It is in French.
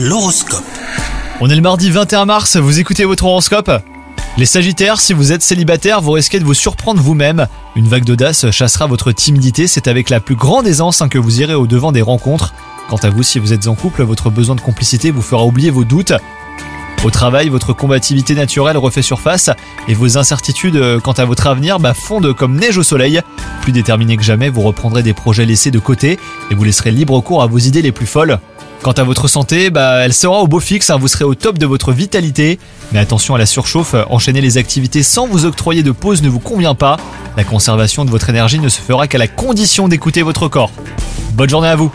L'horoscope. On est le mardi 21 mars, vous écoutez votre horoscope? Les Sagittaires, si vous êtes célibataire, vous risquez de vous surprendre vous-même. Une vague d'audace chassera votre timidité, c'est avec la plus grande aisance hein, que vous irez au devant des rencontres. Quant à vous, si vous êtes en couple, votre besoin de complicité vous fera oublier vos doutes. Au travail, votre combativité naturelle refait surface et vos incertitudes euh, quant à votre avenir bah, fondent comme neige au soleil. Plus déterminé que jamais, vous reprendrez des projets laissés de côté et vous laisserez libre cours à vos idées les plus folles. Quant à votre santé, bah, elle sera au beau fixe, hein, vous serez au top de votre vitalité. Mais attention à la surchauffe, enchaîner les activités sans vous octroyer de pause ne vous convient pas. La conservation de votre énergie ne se fera qu'à la condition d'écouter votre corps. Bonne journée à vous